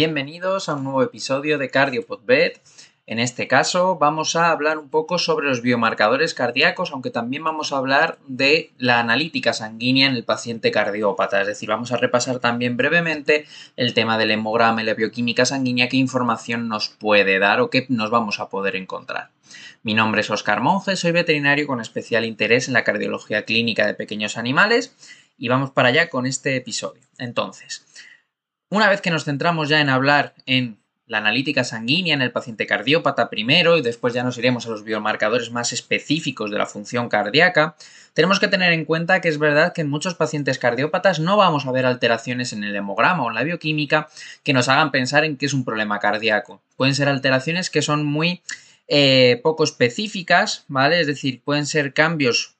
Bienvenidos a un nuevo episodio de CardioPodBed. En este caso vamos a hablar un poco sobre los biomarcadores cardíacos, aunque también vamos a hablar de la analítica sanguínea en el paciente cardiópata. Es decir, vamos a repasar también brevemente el tema del hemograma y la bioquímica sanguínea, qué información nos puede dar o qué nos vamos a poder encontrar. Mi nombre es Oscar Monge, soy veterinario con especial interés en la cardiología clínica de pequeños animales y vamos para allá con este episodio. Entonces, una vez que nos centramos ya en hablar en la analítica sanguínea en el paciente cardiópata primero y después ya nos iremos a los biomarcadores más específicos de la función cardíaca, tenemos que tener en cuenta que es verdad que en muchos pacientes cardiópatas no vamos a ver alteraciones en el hemograma o en la bioquímica que nos hagan pensar en que es un problema cardíaco. Pueden ser alteraciones que son muy eh, poco específicas, ¿vale? Es decir, pueden ser cambios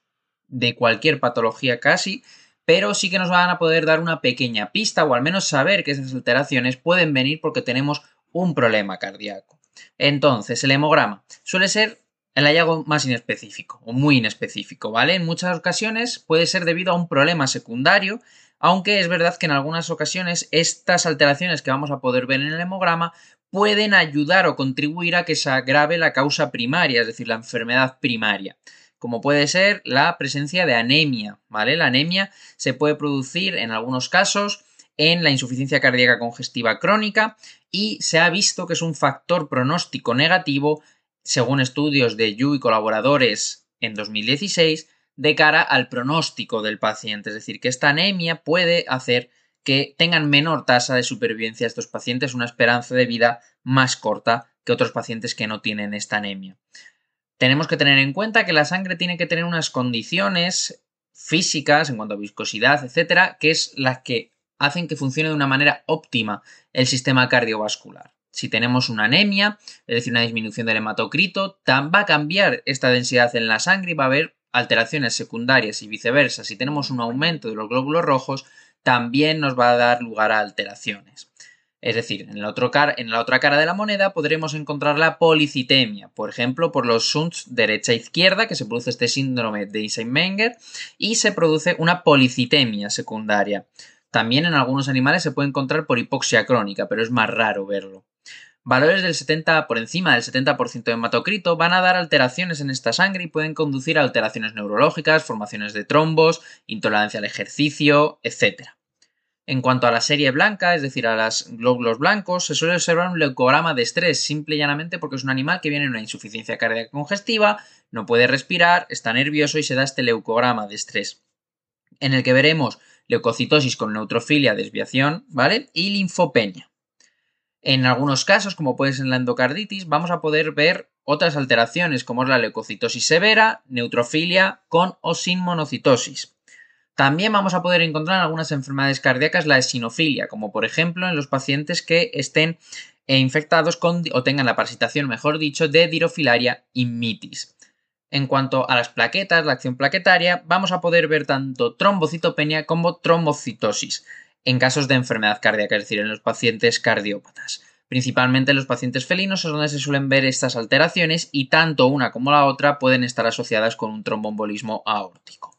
de cualquier patología casi, pero sí que nos van a poder dar una pequeña pista o al menos saber que esas alteraciones pueden venir porque tenemos un problema cardíaco. Entonces, el hemograma suele ser el hallazgo más inespecífico o muy inespecífico, ¿vale? En muchas ocasiones puede ser debido a un problema secundario, aunque es verdad que en algunas ocasiones estas alteraciones que vamos a poder ver en el hemograma pueden ayudar o contribuir a que se agrave la causa primaria, es decir, la enfermedad primaria como puede ser la presencia de anemia, ¿vale? La anemia se puede producir en algunos casos en la insuficiencia cardíaca congestiva crónica y se ha visto que es un factor pronóstico negativo, según estudios de Yu y colaboradores en 2016, de cara al pronóstico del paciente. Es decir, que esta anemia puede hacer que tengan menor tasa de supervivencia estos pacientes, una esperanza de vida más corta que otros pacientes que no tienen esta anemia tenemos que tener en cuenta que la sangre tiene que tener unas condiciones físicas en cuanto a viscosidad, etcétera, que es las que hacen que funcione de una manera óptima el sistema cardiovascular. Si tenemos una anemia, es decir, una disminución del hematocrito, va a cambiar esta densidad en la sangre y va a haber alteraciones secundarias y viceversa. Si tenemos un aumento de los glóbulos rojos, también nos va a dar lugar a alteraciones. Es decir, en la, otra cara de la moneda podremos encontrar la policitemia, por ejemplo, por los shunts derecha-izquierda, que se produce este síndrome de Eisenmenger, y se produce una policitemia secundaria. También en algunos animales se puede encontrar por hipoxia crónica, pero es más raro verlo. Valores del 70 por encima del 70% de hematocrito van a dar alteraciones en esta sangre y pueden conducir a alteraciones neurológicas, formaciones de trombos, intolerancia al ejercicio, etc. En cuanto a la serie blanca, es decir, a los glóbulos blancos, se suele observar un leucograma de estrés, simple y llanamente porque es un animal que viene en una insuficiencia cardíaca congestiva, no puede respirar, está nervioso y se da este leucograma de estrés, en el que veremos leucocitosis con neutrofilia, desviación, ¿vale? Y linfopenia. En algunos casos, como puede ser la endocarditis, vamos a poder ver otras alteraciones como es la leucocitosis severa, neutrofilia con o sin monocitosis. También vamos a poder encontrar en algunas enfermedades cardíacas la esinofilia, como por ejemplo en los pacientes que estén eh, infectados con o tengan la parasitación, mejor dicho, de Dirofilaria immitis. En cuanto a las plaquetas, la acción plaquetaria, vamos a poder ver tanto trombocitopenia como trombocitosis en casos de enfermedad cardíaca, es decir, en los pacientes cardiópatas. Principalmente en los pacientes felinos es donde se suelen ver estas alteraciones y tanto una como la otra pueden estar asociadas con un tromboembolismo aórtico.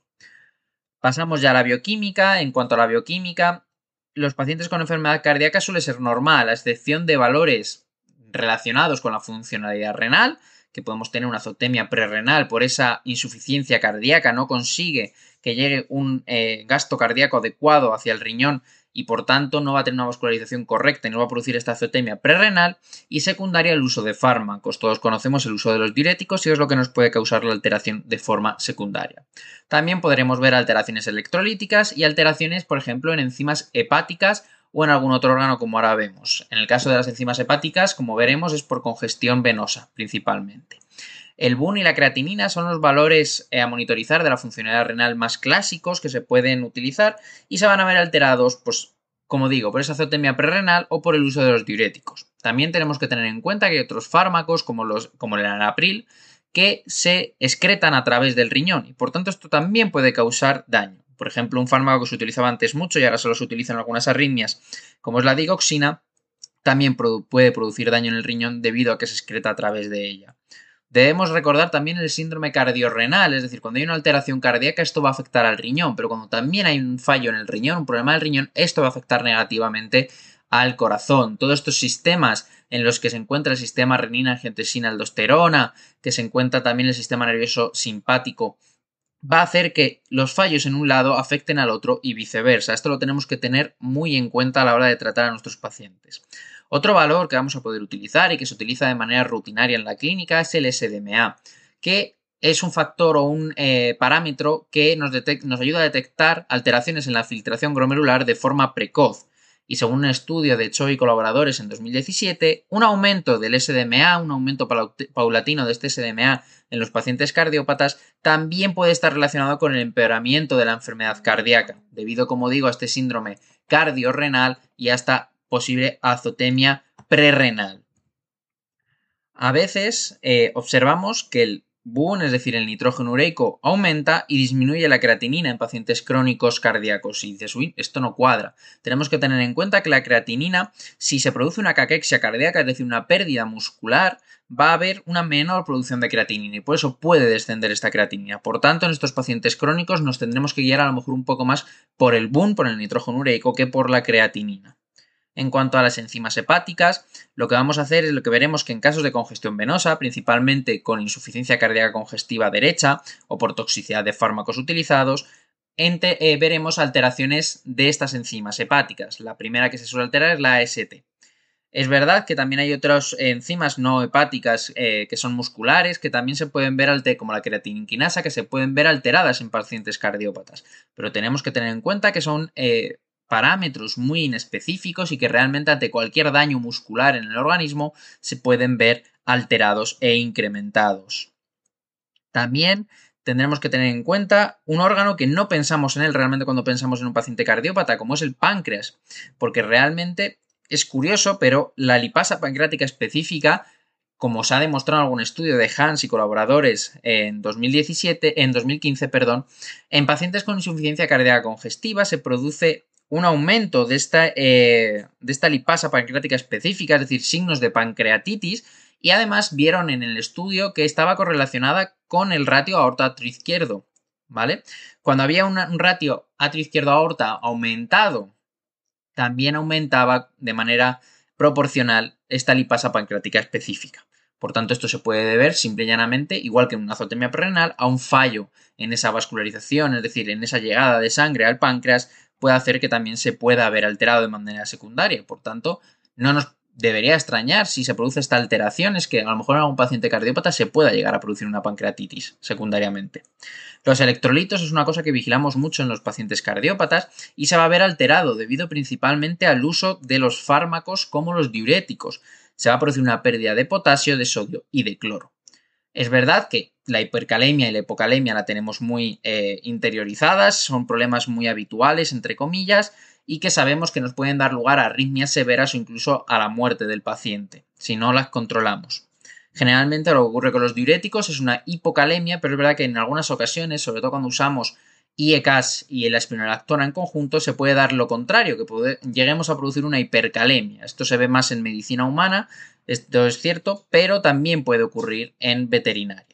Pasamos ya a la bioquímica. En cuanto a la bioquímica, los pacientes con enfermedad cardíaca suele ser normal, a excepción de valores relacionados con la funcionalidad renal, que podemos tener una azotemia prerrenal por esa insuficiencia cardíaca, no consigue que llegue un eh, gasto cardíaco adecuado hacia el riñón y por tanto no va a tener una vascularización correcta y no va a producir esta azotemia prerrenal y secundaria el uso de fármacos. Todos conocemos el uso de los diuréticos y es lo que nos puede causar la alteración de forma secundaria. También podremos ver alteraciones electrolíticas y alteraciones, por ejemplo, en enzimas hepáticas o en algún otro órgano como ahora vemos. En el caso de las enzimas hepáticas, como veremos, es por congestión venosa principalmente. El BUN y la creatinina son los valores eh, a monitorizar de la funcionalidad renal más clásicos que se pueden utilizar y se van a ver alterados, pues, como digo, por esa azotemia prerrenal o por el uso de los diuréticos. También tenemos que tener en cuenta que hay otros fármacos, como, los, como el anapril, que se excretan a través del riñón y por tanto esto también puede causar daño. Por ejemplo, un fármaco que se utilizaba antes mucho y ahora solo se utiliza en algunas arritmias, como es la digoxina, también puede producir daño en el riñón debido a que se excreta a través de ella. Debemos recordar también el síndrome cardiorrenal, es decir, cuando hay una alteración cardíaca esto va a afectar al riñón, pero cuando también hay un fallo en el riñón, un problema del riñón, esto va a afectar negativamente al corazón. Todos estos sistemas en los que se encuentra el sistema renina, angiotensina, aldosterona, que se encuentra también el sistema nervioso simpático, va a hacer que los fallos en un lado afecten al otro y viceversa. Esto lo tenemos que tener muy en cuenta a la hora de tratar a nuestros pacientes. Otro valor que vamos a poder utilizar y que se utiliza de manera rutinaria en la clínica es el SDMA, que es un factor o un eh, parámetro que nos, ayuda a detectar alteraciones en la filtración glomerular de forma precoz. Y según un estudio de Choi y colaboradores en 2017, un aumento del SDMA, un aumento paulatino de este SDMA en los pacientes cardiópatas, también puede estar relacionado con el empeoramiento de la enfermedad cardíaca, debido, como digo, a este síndrome cardiorrenal y hasta posible azotemia prerrenal. A veces eh, observamos que el BUN, es decir, el nitrógeno ureico, aumenta y disminuye la creatinina en pacientes crónicos cardíacos. Y dices, uy, esto no cuadra. Tenemos que tener en cuenta que la creatinina, si se produce una caquexia cardíaca, es decir, una pérdida muscular, va a haber una menor producción de creatinina y por eso puede descender esta creatinina. Por tanto, en estos pacientes crónicos nos tendremos que guiar a lo mejor un poco más por el BUN, por el nitrógeno ureico, que por la creatinina. En cuanto a las enzimas hepáticas, lo que vamos a hacer es lo que veremos que en casos de congestión venosa, principalmente con insuficiencia cardíaca congestiva derecha o por toxicidad de fármacos utilizados, eh, veremos alteraciones de estas enzimas hepáticas. La primera que se suele alterar es la AST. Es verdad que también hay otras enzimas no hepáticas eh, que son musculares que también se pueden ver como la creatininquinasa que se pueden ver alteradas en pacientes cardiópatas, pero tenemos que tener en cuenta que son eh, parámetros muy inespecíficos y que realmente ante cualquier daño muscular en el organismo se pueden ver alterados e incrementados. También tendremos que tener en cuenta un órgano que no pensamos en él realmente cuando pensamos en un paciente cardiópata, como es el páncreas, porque realmente es curioso, pero la lipasa pancreática específica como se ha demostrado en algún estudio de Hans y colaboradores en 2017, en 2015, perdón, en pacientes con insuficiencia cardíaca congestiva se produce un aumento de esta, eh, de esta lipasa pancreática específica, es decir, signos de pancreatitis, y además vieron en el estudio que estaba correlacionada con el ratio aorta-atrio izquierdo, ¿vale? Cuando había un ratio atrio izquierdo-aorta aumentado, también aumentaba de manera proporcional esta lipasa pancreática específica. Por tanto, esto se puede deber simple y llanamente, igual que en una azotemia prerenal, a un fallo en esa vascularización, es decir, en esa llegada de sangre al páncreas puede hacer que también se pueda haber alterado de manera secundaria. Por tanto, no nos debería extrañar si se produce esta alteración, es que a lo mejor en algún paciente cardiópata se pueda llegar a producir una pancreatitis secundariamente. Los electrolitos es una cosa que vigilamos mucho en los pacientes cardiópatas y se va a ver alterado debido principalmente al uso de los fármacos como los diuréticos. Se va a producir una pérdida de potasio, de sodio y de cloro. Es verdad que la hipercalemia y la hipocalemia la tenemos muy eh, interiorizadas, son problemas muy habituales, entre comillas, y que sabemos que nos pueden dar lugar a arritmias severas o incluso a la muerte del paciente, si no las controlamos. Generalmente lo que ocurre con los diuréticos es una hipocalemia, pero es verdad que en algunas ocasiones, sobre todo cuando usamos IECAS y el espironolactona en conjunto, se puede dar lo contrario, que lleguemos a producir una hipercalemia. Esto se ve más en medicina humana, esto es cierto, pero también puede ocurrir en veterinaria.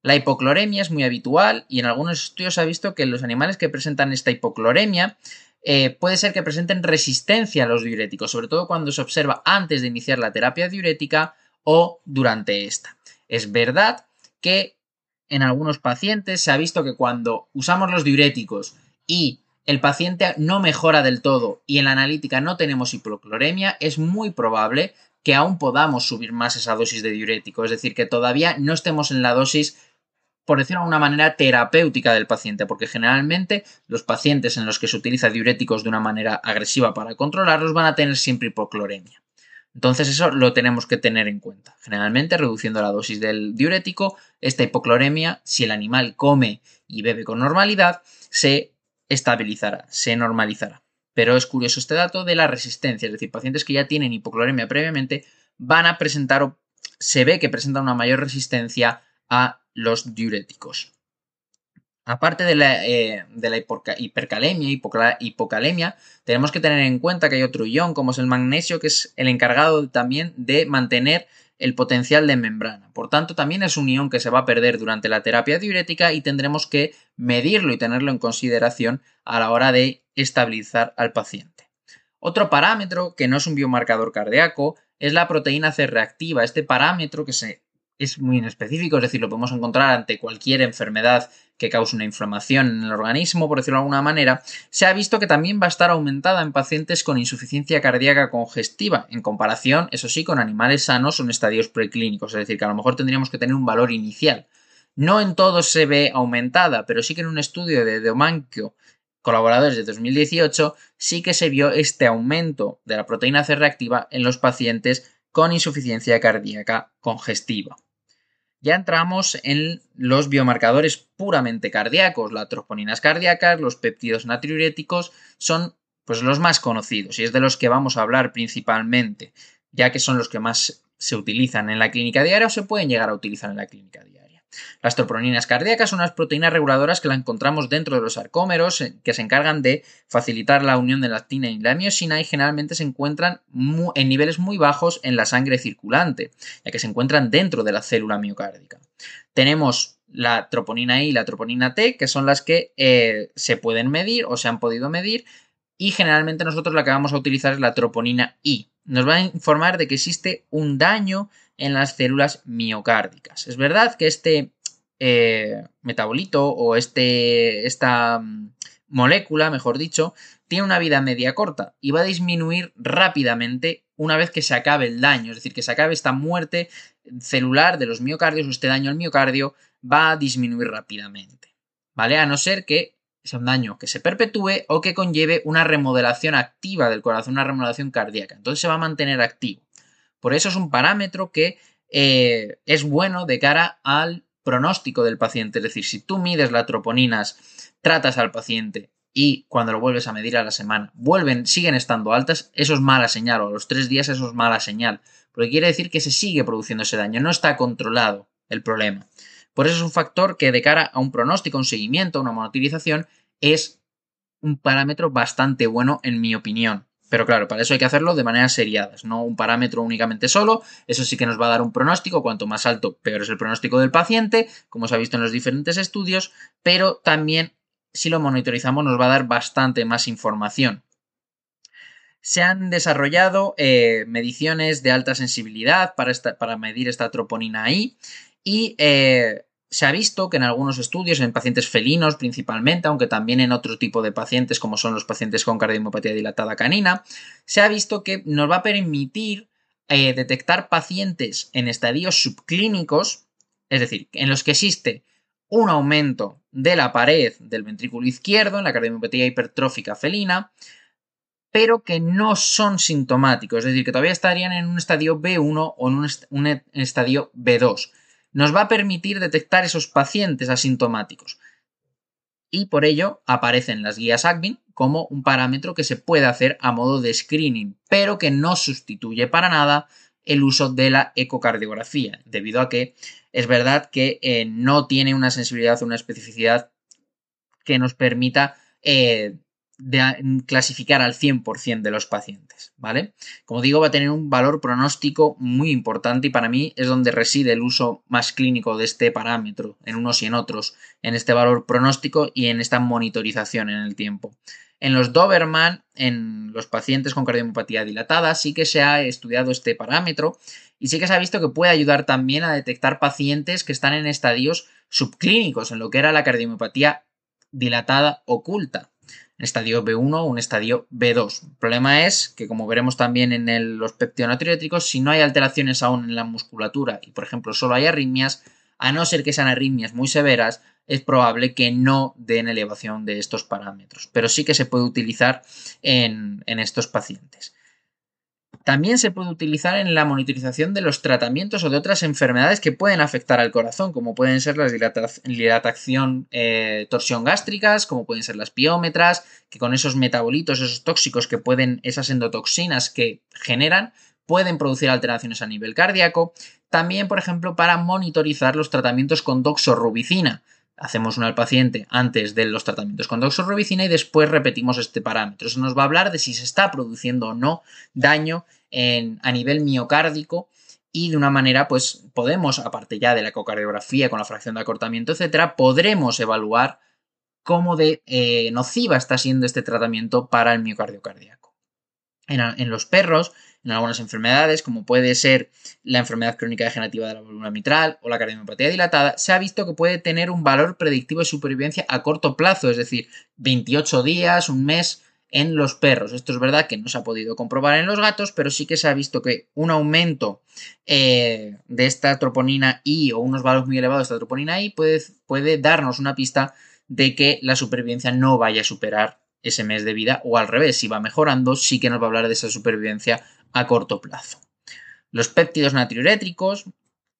La hipocloremia es muy habitual y en algunos estudios se ha visto que los animales que presentan esta hipocloremia eh, puede ser que presenten resistencia a los diuréticos, sobre todo cuando se observa antes de iniciar la terapia diurética o durante esta. Es verdad que en algunos pacientes se ha visto que cuando usamos los diuréticos y el paciente no mejora del todo y en la analítica no tenemos hipocloremia, es muy probable que aún podamos subir más esa dosis de diurético, es decir, que todavía no estemos en la dosis por decirlo de una manera terapéutica del paciente, porque generalmente los pacientes en los que se utiliza diuréticos de una manera agresiva para controlarlos van a tener siempre hipocloremia. Entonces eso lo tenemos que tener en cuenta. Generalmente reduciendo la dosis del diurético, esta hipocloremia, si el animal come y bebe con normalidad, se estabilizará, se normalizará. Pero es curioso este dato de la resistencia, es decir, pacientes que ya tienen hipocloremia previamente van a presentar o se ve que presentan una mayor resistencia a los diuréticos. Aparte de la, eh, hipercalemia hipocalemia, tenemos que tener en cuenta que hay otro ion, como es el magnesio, que es el encargado también de mantener el potencial de membrana. Por tanto, también es un ion que se va a perder durante la terapia diurética y tendremos que medirlo y tenerlo en consideración a la hora de estabilizar al paciente. Otro parámetro que no es un biomarcador cardíaco es la proteína C reactiva. Este parámetro que se, es muy inespecífico, es decir, lo podemos encontrar ante cualquier enfermedad que cause una inflamación en el organismo, por decirlo de alguna manera, se ha visto que también va a estar aumentada en pacientes con insuficiencia cardíaca congestiva, en comparación, eso sí, con animales sanos o en estadios preclínicos, es decir, que a lo mejor tendríamos que tener un valor inicial. No en todos se ve aumentada, pero sí que en un estudio de Deomanquio, colaboradores de 2018, sí que se vio este aumento de la proteína C reactiva en los pacientes con insuficiencia cardíaca congestiva. Ya entramos en los biomarcadores puramente cardíacos. Las troponinas cardíacas, los péptidos natriuréticos son pues los más conocidos y es de los que vamos a hablar principalmente, ya que son los que más se utilizan en la clínica diaria o se pueden llegar a utilizar en la clínica diaria. Las troproninas cardíacas son unas proteínas reguladoras que la encontramos dentro de los sarcómeros, eh, que se encargan de facilitar la unión de la actina y la miosina y generalmente se encuentran en niveles muy bajos en la sangre circulante, ya que se encuentran dentro de la célula miocárdica. Tenemos la troponina I y la troponina T, que son las que eh, se pueden medir o se han podido medir, y generalmente nosotros la que vamos a utilizar es la troponina I. Nos va a informar de que existe un daño en las células miocárdicas. Es verdad que este eh, metabolito o este, esta mm, molécula, mejor dicho, tiene una vida media corta y va a disminuir rápidamente una vez que se acabe el daño, es decir, que se acabe esta muerte celular de los miocardios o este daño al miocardio va a disminuir rápidamente, ¿vale? A no ser que sea un daño que se perpetúe o que conlleve una remodelación activa del corazón, una remodelación cardíaca. Entonces se va a mantener activo. Por eso es un parámetro que eh, es bueno de cara al pronóstico del paciente. Es decir, si tú mides las troponinas, tratas al paciente y cuando lo vuelves a medir a la semana, vuelven, siguen estando altas, eso es mala señal, o a los tres días eso es mala señal, porque quiere decir que se sigue produciendo ese daño, no está controlado el problema. Por eso es un factor que de cara a un pronóstico, un seguimiento, una monotilización, es un parámetro bastante bueno en mi opinión. Pero claro, para eso hay que hacerlo de manera seriadas, no un parámetro únicamente solo. Eso sí que nos va a dar un pronóstico. Cuanto más alto, peor es el pronóstico del paciente, como se ha visto en los diferentes estudios. Pero también, si lo monitorizamos, nos va a dar bastante más información. Se han desarrollado eh, mediciones de alta sensibilidad para, para, medir esta troponina I y eh, se ha visto que en algunos estudios, en pacientes felinos principalmente, aunque también en otro tipo de pacientes como son los pacientes con cardiomopatía dilatada canina, se ha visto que nos va a permitir eh, detectar pacientes en estadios subclínicos, es decir, en los que existe un aumento de la pared del ventrículo izquierdo en la cardiomopatía hipertrófica felina, pero que no son sintomáticos, es decir, que todavía estarían en un estadio B1 o en un estadio B2 nos va a permitir detectar esos pacientes asintomáticos. Y por ello aparecen las guías ACVIN como un parámetro que se puede hacer a modo de screening, pero que no sustituye para nada el uso de la ecocardiografía, debido a que es verdad que eh, no tiene una sensibilidad o una especificidad que nos permita eh, de clasificar al 100% de los pacientes, ¿vale? Como digo, va a tener un valor pronóstico muy importante y para mí es donde reside el uso más clínico de este parámetro, en unos y en otros, en este valor pronóstico y en esta monitorización en el tiempo. En los Doberman, en los pacientes con cardiomopatía dilatada, sí que se ha estudiado este parámetro y sí que se ha visto que puede ayudar también a detectar pacientes que están en estadios subclínicos, en lo que era la cardiomopatía dilatada oculta estadio B1 o un estadio B2. El problema es que, como veremos también en los peptidonatrióticos, si no hay alteraciones aún en la musculatura y, por ejemplo, solo hay arritmias, a no ser que sean arritmias muy severas, es probable que no den elevación de estos parámetros, pero sí que se puede utilizar en estos pacientes. También se puede utilizar en la monitorización de los tratamientos o de otras enfermedades que pueden afectar al corazón, como pueden ser las dilatación, eh, torsión gástricas, como pueden ser las piómetras, que con esos metabolitos, esos tóxicos que pueden, esas endotoxinas que generan, pueden producir alteraciones a nivel cardíaco. También, por ejemplo, para monitorizar los tratamientos con doxorubicina. Hacemos uno al paciente antes de los tratamientos con doxorubicina y después repetimos este parámetro. Eso nos va a hablar de si se está produciendo o no daño a nivel miocárdico y de una manera, pues podemos, aparte ya de la ecocardiografía con la fracción de acortamiento, etcétera, podremos evaluar cómo de eh, nociva está siendo este tratamiento para el miocardio cardíaco. en, los perros, en algunas enfermedades, como puede ser la enfermedad crónica degenerativa de la válvula mitral o la cardiomiopatía dilatada, se ha visto que puede tener un valor predictivo de supervivencia a corto plazo, es decir, 28 días, un mes en los perros. Esto es verdad que no se ha podido comprobar en los gatos, pero sí que se ha visto que un aumento eh, de esta troponina I o unos valores muy elevados de esta troponina I puede, puede darnos una pista de que la supervivencia no vaya a superar ese mes de vida o al revés, si va mejorando, sí que nos va a hablar de esa supervivencia a corto plazo. Los péptidos natriurétricos,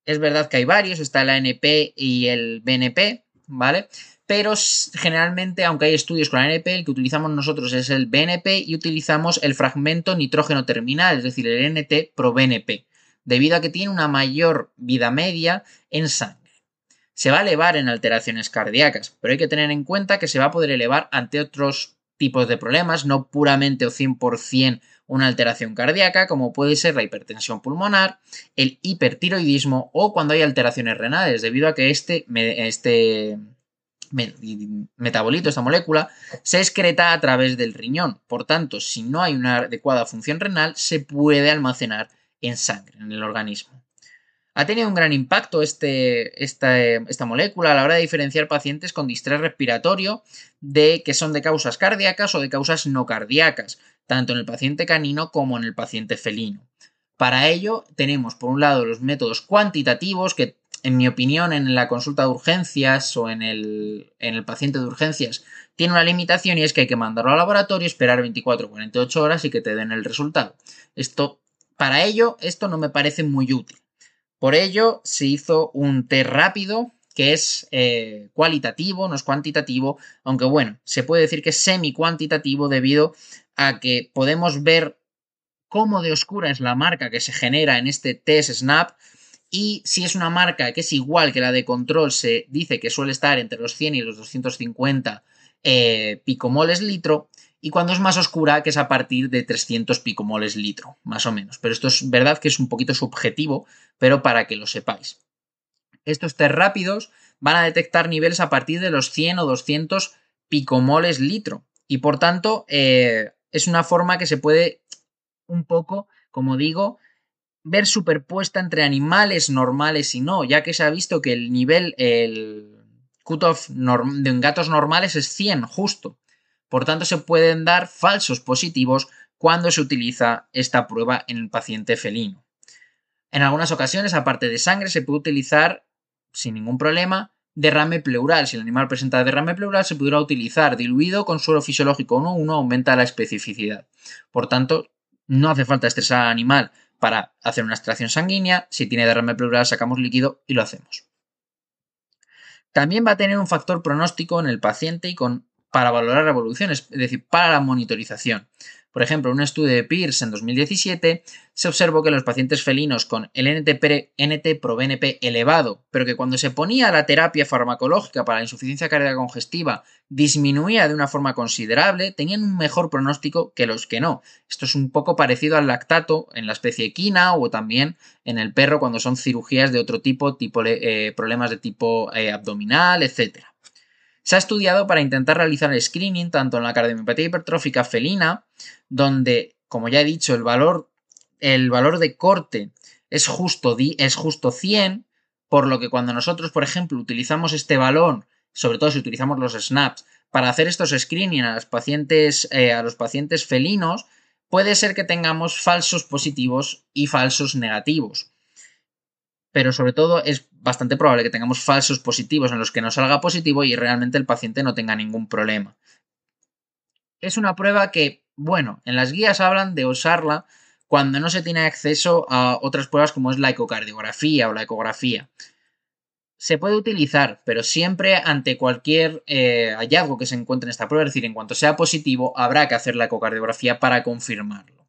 es verdad que hay varios, está el ANP y el BNP, ¿vale? Pero generalmente, aunque hay estudios con ANP, el que utilizamos nosotros es el BNP y utilizamos el fragmento nitrógeno terminal, es decir, el NT pro BNP, debido a que tiene una mayor vida media en sangre se va a elevar en alteraciones cardíacas, pero hay que tener en cuenta que se va a poder elevar ante otros tipos de problemas, no puramente o 100% una alteración cardíaca, como puede ser la hipertensión pulmonar, el hipertiroidismo o cuando hay alteraciones renales, debido a que este, este metabolito, esta molécula, se excreta a través del riñón. Por tanto, si no hay una adecuada función renal, se puede almacenar en sangre, en el organismo. Ha tenido un gran impacto este, esta, molécula a la hora de diferenciar pacientes con distrés respiratorio de que son de causas cardíacas o de causas no cardíacas, tanto en el paciente canino como en el paciente felino. Para ello tenemos por un lado los métodos cuantitativos que en mi opinión en la consulta de urgencias o en el, en el paciente de urgencias tiene una limitación y es que hay que mandarlo al laboratorio, esperar 24 o 48 horas y que te den el resultado. Esto, para ello, esto no me parece muy útil. Por ello, se hizo un test rápido que es eh, cualitativo, no es cuantitativo, aunque bueno, se puede decir que es semi-cuantitativo debido a que podemos ver cómo de oscura es la marca que se genera en este test SNAP y si es una marca que es igual que la de control, se dice que suele estar entre los 100 y los 250 eh, picomoles litro, y cuando es más oscura, que es a partir de 300 picomoles litro, más o menos. Pero esto es verdad que es un poquito subjetivo, pero para que lo sepáis. Estos test rápidos van a detectar niveles a partir de los 100 o 200 picomoles litro. Y por tanto, eh, es una forma que se puede un poco, como digo, ver superpuesta entre animales normales y no, ya que se ha visto que el nivel, el cutoff de gatos normales es 100 justo. Por tanto, se pueden dar falsos positivos cuando se utiliza esta prueba en el paciente felino. En algunas ocasiones, aparte de sangre, se puede utilizar sin ningún problema derrame pleural. Si el animal presenta derrame pleural, se podrá utilizar diluido con suero fisiológico 1-1, aumenta la especificidad. Por tanto, no hace falta estresar al animal para hacer una extracción sanguínea. Si tiene derrame pleural, sacamos líquido y lo hacemos. También va a tener un factor pronóstico en el paciente y con para valorar revoluciones, es decir, para la monitorización. Por ejemplo, en un estudio de Pierce en 2017 se observó que los pacientes felinos con el NT, pro BNP elevado, pero que cuando se ponía la terapia farmacológica para la insuficiencia cardíaca congestiva disminuía de una forma considerable, tenían un mejor pronóstico que los que no. Esto es un poco parecido al lactato en la especie equina o también en el perro cuando son cirugías de otro tipo, tipo eh, problemas de tipo eh, abdominal, etc. Se ha estudiado para intentar realizar el screening tanto en la cardiomiopatía hipertrófica felina, donde, como ya he dicho, el valor, el valor de corte es justo, es justo 100, por lo que cuando nosotros, por ejemplo, utilizamos este valor, sobre todo si utilizamos los snaps, para hacer estos screening a los pacientes, eh, a los pacientes felinos, puede ser que tengamos falsos positivos y falsos negativos pero sobre todo es bastante probable que tengamos falsos positivos en los que no salga positivo y realmente el paciente no tenga ningún problema. Es una prueba que, bueno, en las guías hablan de usarla cuando no se tiene acceso a otras pruebas como es la ecocardiografía o la ecografía. Se puede utilizar, pero siempre ante cualquier eh, hallazgo que se encuentre en esta prueba, es decir, en cuanto sea positivo, habrá que hacer la ecocardiografía para confirmarlo.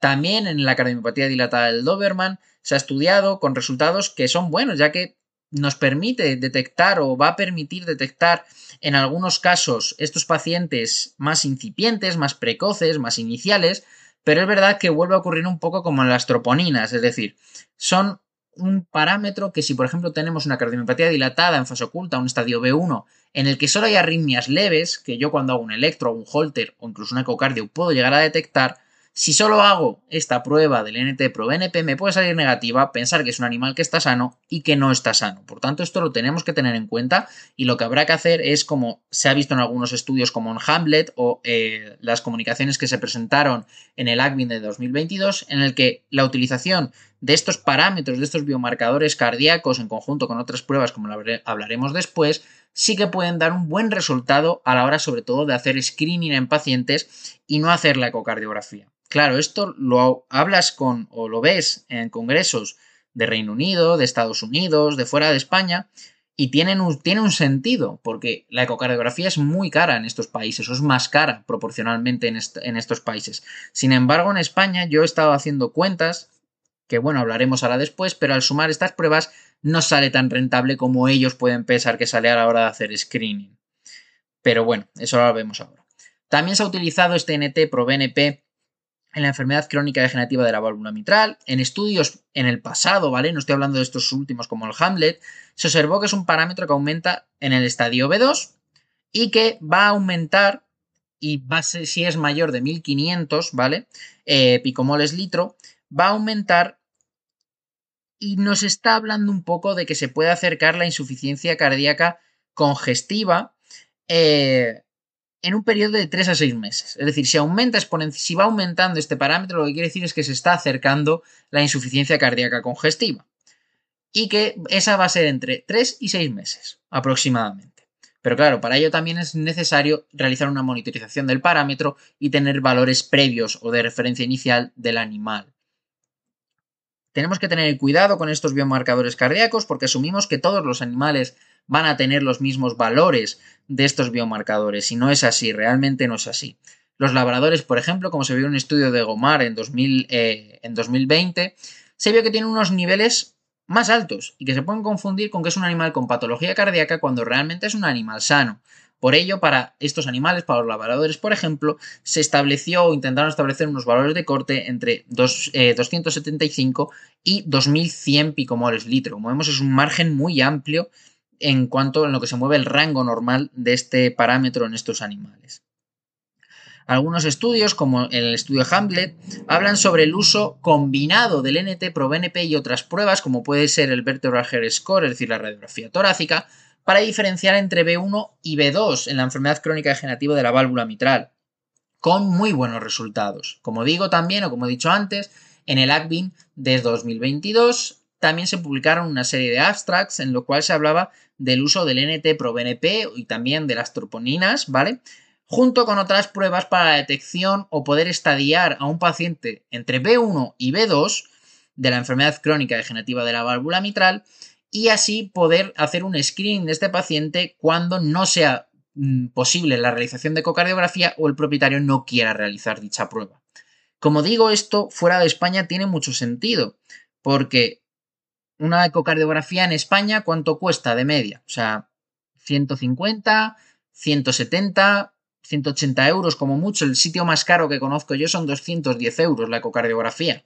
También en la cardiomiopatía dilatada del Doberman se ha estudiado con resultados que son buenos, ya que nos permite detectar o va a permitir detectar en algunos casos estos pacientes más incipientes, más precoces, más iniciales, pero es verdad que vuelve a ocurrir un poco como en las troponinas, es decir, son un parámetro que si por ejemplo tenemos una cardiomiopatía dilatada en fase oculta, un estadio B1, en el que solo hay arritmias leves, que yo cuando hago un electro, un holter o incluso un ecocardio puedo llegar a detectar, Si solo hago esta prueba del NT pro BNP me puede salir negativa, pensar que es un animal que está sano y que no está sano. Por tanto, esto lo tenemos que tener en cuenta y lo que habrá que hacer es como se ha visto en algunos estudios como en Hamlet o eh, las comunicaciones que se presentaron en el ACVIN de 2022, en el que la utilización de estos parámetros, de estos biomarcadores cardíacos en conjunto con otras pruebas, como hablaremos después, sí que pueden dar un buen resultado a la hora sobre todo de hacer screening en pacientes y no hacer la ecocardiografía. Claro, esto lo hablas con o lo ves en congresos de Reino Unido, de Estados Unidos, de fuera de España, y tienen un, tiene un sentido, porque la ecocardiografía es muy cara en estos países, o es más cara proporcionalmente en, en estos países. Sin embargo, en España yo he estado haciendo cuentas, que bueno, hablaremos ahora después, pero al sumar estas pruebas no sale tan rentable como ellos pueden pensar que sale a la hora de hacer screening. Pero bueno, eso lo vemos ahora. También se ha utilizado este NT ProBNP en la enfermedad crónica degenerativa de la válvula mitral. En estudios en el pasado, ¿vale? No estoy hablando de estos últimos como el Hamlet, se observó que es un parámetro que aumenta en el estadio B2 y que va a aumentar y va a ser, si es mayor de 1500, ¿vale? Eh, picomoles litro, va a aumentar y nos está hablando un poco de que se puede acercar la insuficiencia cardíaca congestiva eh, en un periodo de 3 a 6 meses. Es decir, si aumenta si va aumentando este parámetro, lo que quiere decir es que se está acercando la insuficiencia cardíaca congestiva. Y que esa va a ser entre 3 y 6 meses aproximadamente. Pero claro, para ello también es necesario realizar una monitorización del parámetro y tener valores previos o de referencia inicial del animal. Tenemos que tener cuidado con estos biomarcadores cardíacos porque asumimos que todos los animales van a tener los mismos valores de estos biomarcadores y no es así, realmente no es así. Los labradores, por ejemplo, como se vio en un estudio de Gomar en, 2000, eh, en 2020, se vio que tienen unos niveles más altos y que se pueden confundir con que es un animal con patología cardíaca cuando realmente es un animal sano. Por ello, para estos animales, para los labradores, por ejemplo, se estableció o intentaron establecer unos valores de corte entre 275 eh, y 2100 picomoles litro. Como vemos, es un margen muy amplio en cuanto a lo que se mueve el rango normal de este parámetro en estos animales. Algunos estudios, como el estudio Hamlet, hablan sobre el uso combinado del NT ProBNP y otras pruebas, como puede ser el Vertebral Hair Score, es decir, la radiografía torácica, para diferenciar entre B1 y B2 en la enfermedad crónica degenerativa de la válvula mitral, con muy buenos resultados. Como digo también, o como he dicho antes, en el ACVIN de 2022 también se publicaron una serie de abstracts en lo cual se hablaba del uso del NT ProBNP y también de las troponinas, ¿vale? Junto con otras pruebas para la detección o poder estadiar a un paciente entre B1 y B2 de la enfermedad crónica degenerativa de la válvula mitral y así poder hacer un screening de este paciente cuando no sea mm, posible la realización de ecocardiografía o el propietario no quiera realizar dicha prueba. Como digo, esto fuera de España tiene mucho sentido, porque una ecocardiografía en España, ¿cuánto cuesta de media? O sea, 150, 170, 180 euros como mucho. El sitio más caro que conozco yo son 210 euros la ecocardiografía.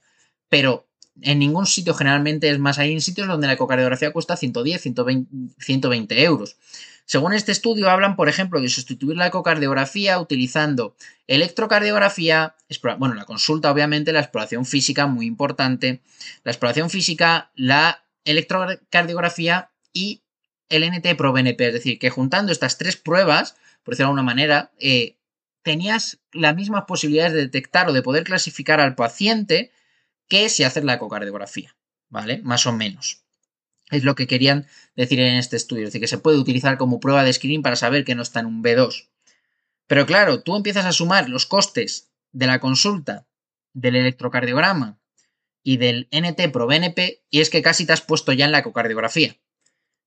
Pero en ningún sitio generalmente es más. Hay en sitios donde la ecocardiografía cuesta 110, 120, 120 euros. Según este estudio, hablan, por ejemplo, de sustituir la ecocardiografía utilizando electrocardiografía, bueno, la consulta, obviamente, la exploración física, muy importante, la exploración física, la electrocardiografía y el NT-proBNP. Es decir, que juntando estas tres pruebas, por decirlo de alguna manera, eh, tenías las mismas posibilidades de detectar o de poder clasificar al paciente que si haces la ecocardiografía, ¿vale? Más o menos. Es lo que querían decir en este estudio, es decir, que se puede utilizar como prueba de screening para saber que no está en un B2. Pero claro, tú empiezas a sumar los costes de la consulta, del electrocardiograma y del NT pro BNP y es que casi te has puesto ya en la ecocardiografía.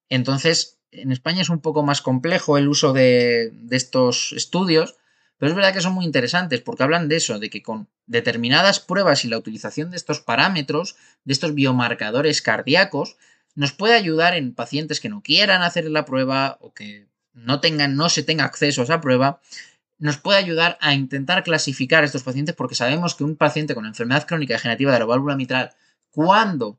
Entonces, en España es un poco más complejo el uso de, de estos estudios, pero es verdad que son muy interesantes porque hablan de eso, de que con determinadas pruebas y la utilización de estos parámetros, de estos biomarcadores cardíacos, nos puede ayudar en pacientes que no quieran hacer la prueba o que no tengan, no se tenga acceso a esa prueba, nos puede ayudar a intentar clasificar a estos pacientes porque sabemos que un paciente con enfermedad crónica degenerativa de la válvula mitral, cuando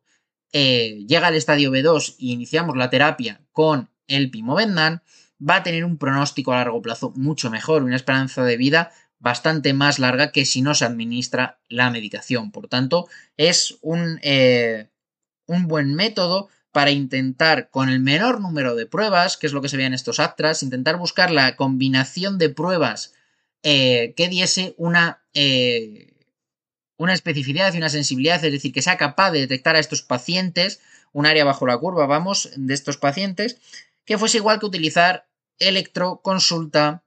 eh, llega al estadio B2 y iniciamos la terapia con el pimovendan, va a tener un pronóstico a largo plazo mucho mejor, una esperanza de vida bastante más larga que si no se administra la medicación. Por tanto, es un, eh, un buen método para intentar, con el menor número de pruebas, que es lo que se ve en estos actras, intentar buscar la combinación de pruebas eh, que diese una, eh, una especificidad y una sensibilidad, es decir, que sea capaz de detectar a estos pacientes, un área bajo la curva, vamos, de estos pacientes, que fuese igual que utilizar electroconsulta,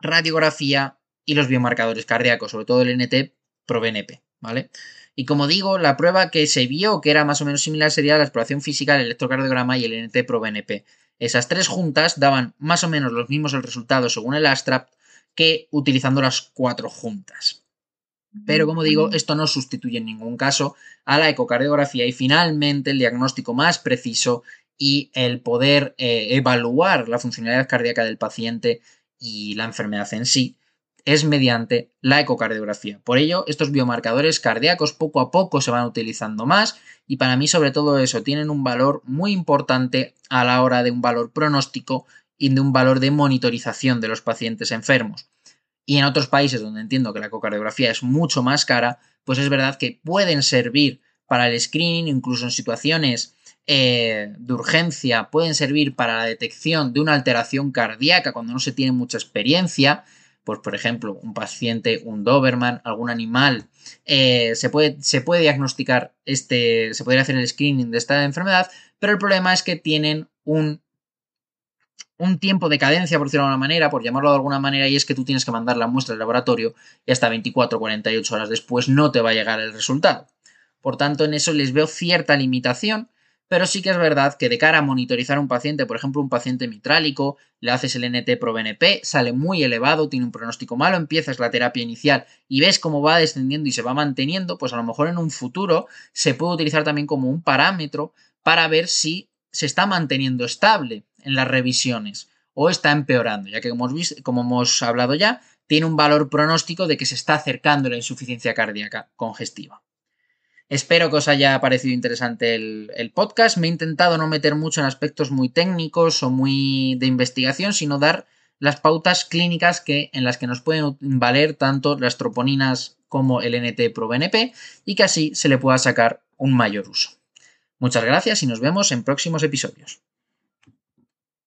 radiografía y los biomarcadores cardíacos, sobre todo el NT ProBNP, ¿vale? Y como digo, la prueba que se vio que era más o menos similar sería la exploración física, el electrocardiograma y el NT ProBNP. Esas tres juntas daban más o menos los mismos resultados según el ASTRAP que utilizando las cuatro juntas. Pero como digo, esto no sustituye en ningún caso a la ecocardiografía y finalmente el diagnóstico más preciso y el poder eh, evaluar la funcionalidad cardíaca del paciente y la enfermedad en sí es mediante la ecocardiografía. Por ello, estos biomarcadores cardíacos poco a poco se van utilizando más y para mí sobre todo eso tienen un valor muy importante a la hora de un valor pronóstico y de un valor de monitorización de los pacientes enfermos. Y en otros países donde entiendo que la ecocardiografía es mucho más cara, pues es verdad que pueden servir para el screening, incluso en situaciones eh, de urgencia, pueden servir para la detección de una alteración cardíaca cuando no se tiene mucha experiencia pues por ejemplo, un paciente, un Doberman, algún animal, eh, se, puede, se, puede, diagnosticar este, se podría hacer el screening de esta enfermedad, pero el problema es que tienen un, un tiempo de cadencia, por decirlo de alguna manera, por llamarlo de alguna manera, y es que tú tienes que mandar la muestra al laboratorio y hasta 24 o 48 horas después no te va a llegar el resultado. Por tanto, en eso les veo cierta limitación pero sí que es verdad que de cara a monitorizar un paciente, por ejemplo, un paciente mitrálico, le haces el NT pro BNP, sale muy elevado, tiene un pronóstico malo, empiezas la terapia inicial y ves cómo va descendiendo y se va manteniendo, pues a lo mejor en un futuro se puede utilizar también como un parámetro para ver si se está manteniendo estable en las revisiones o está empeorando, ya que como hemos, visto, como hemos hablado ya, tiene un valor pronóstico de que se está acercando la insuficiencia cardíaca congestiva. Espero que os haya parecido interesante el, podcast. Me he intentado no meter mucho en aspectos muy técnicos o muy de investigación, sino dar las pautas clínicas que, en las que nos pueden valer tanto las troponinas como el NT-proBNP y que así se le pueda sacar un mayor uso. Muchas gracias y nos vemos en próximos episodios.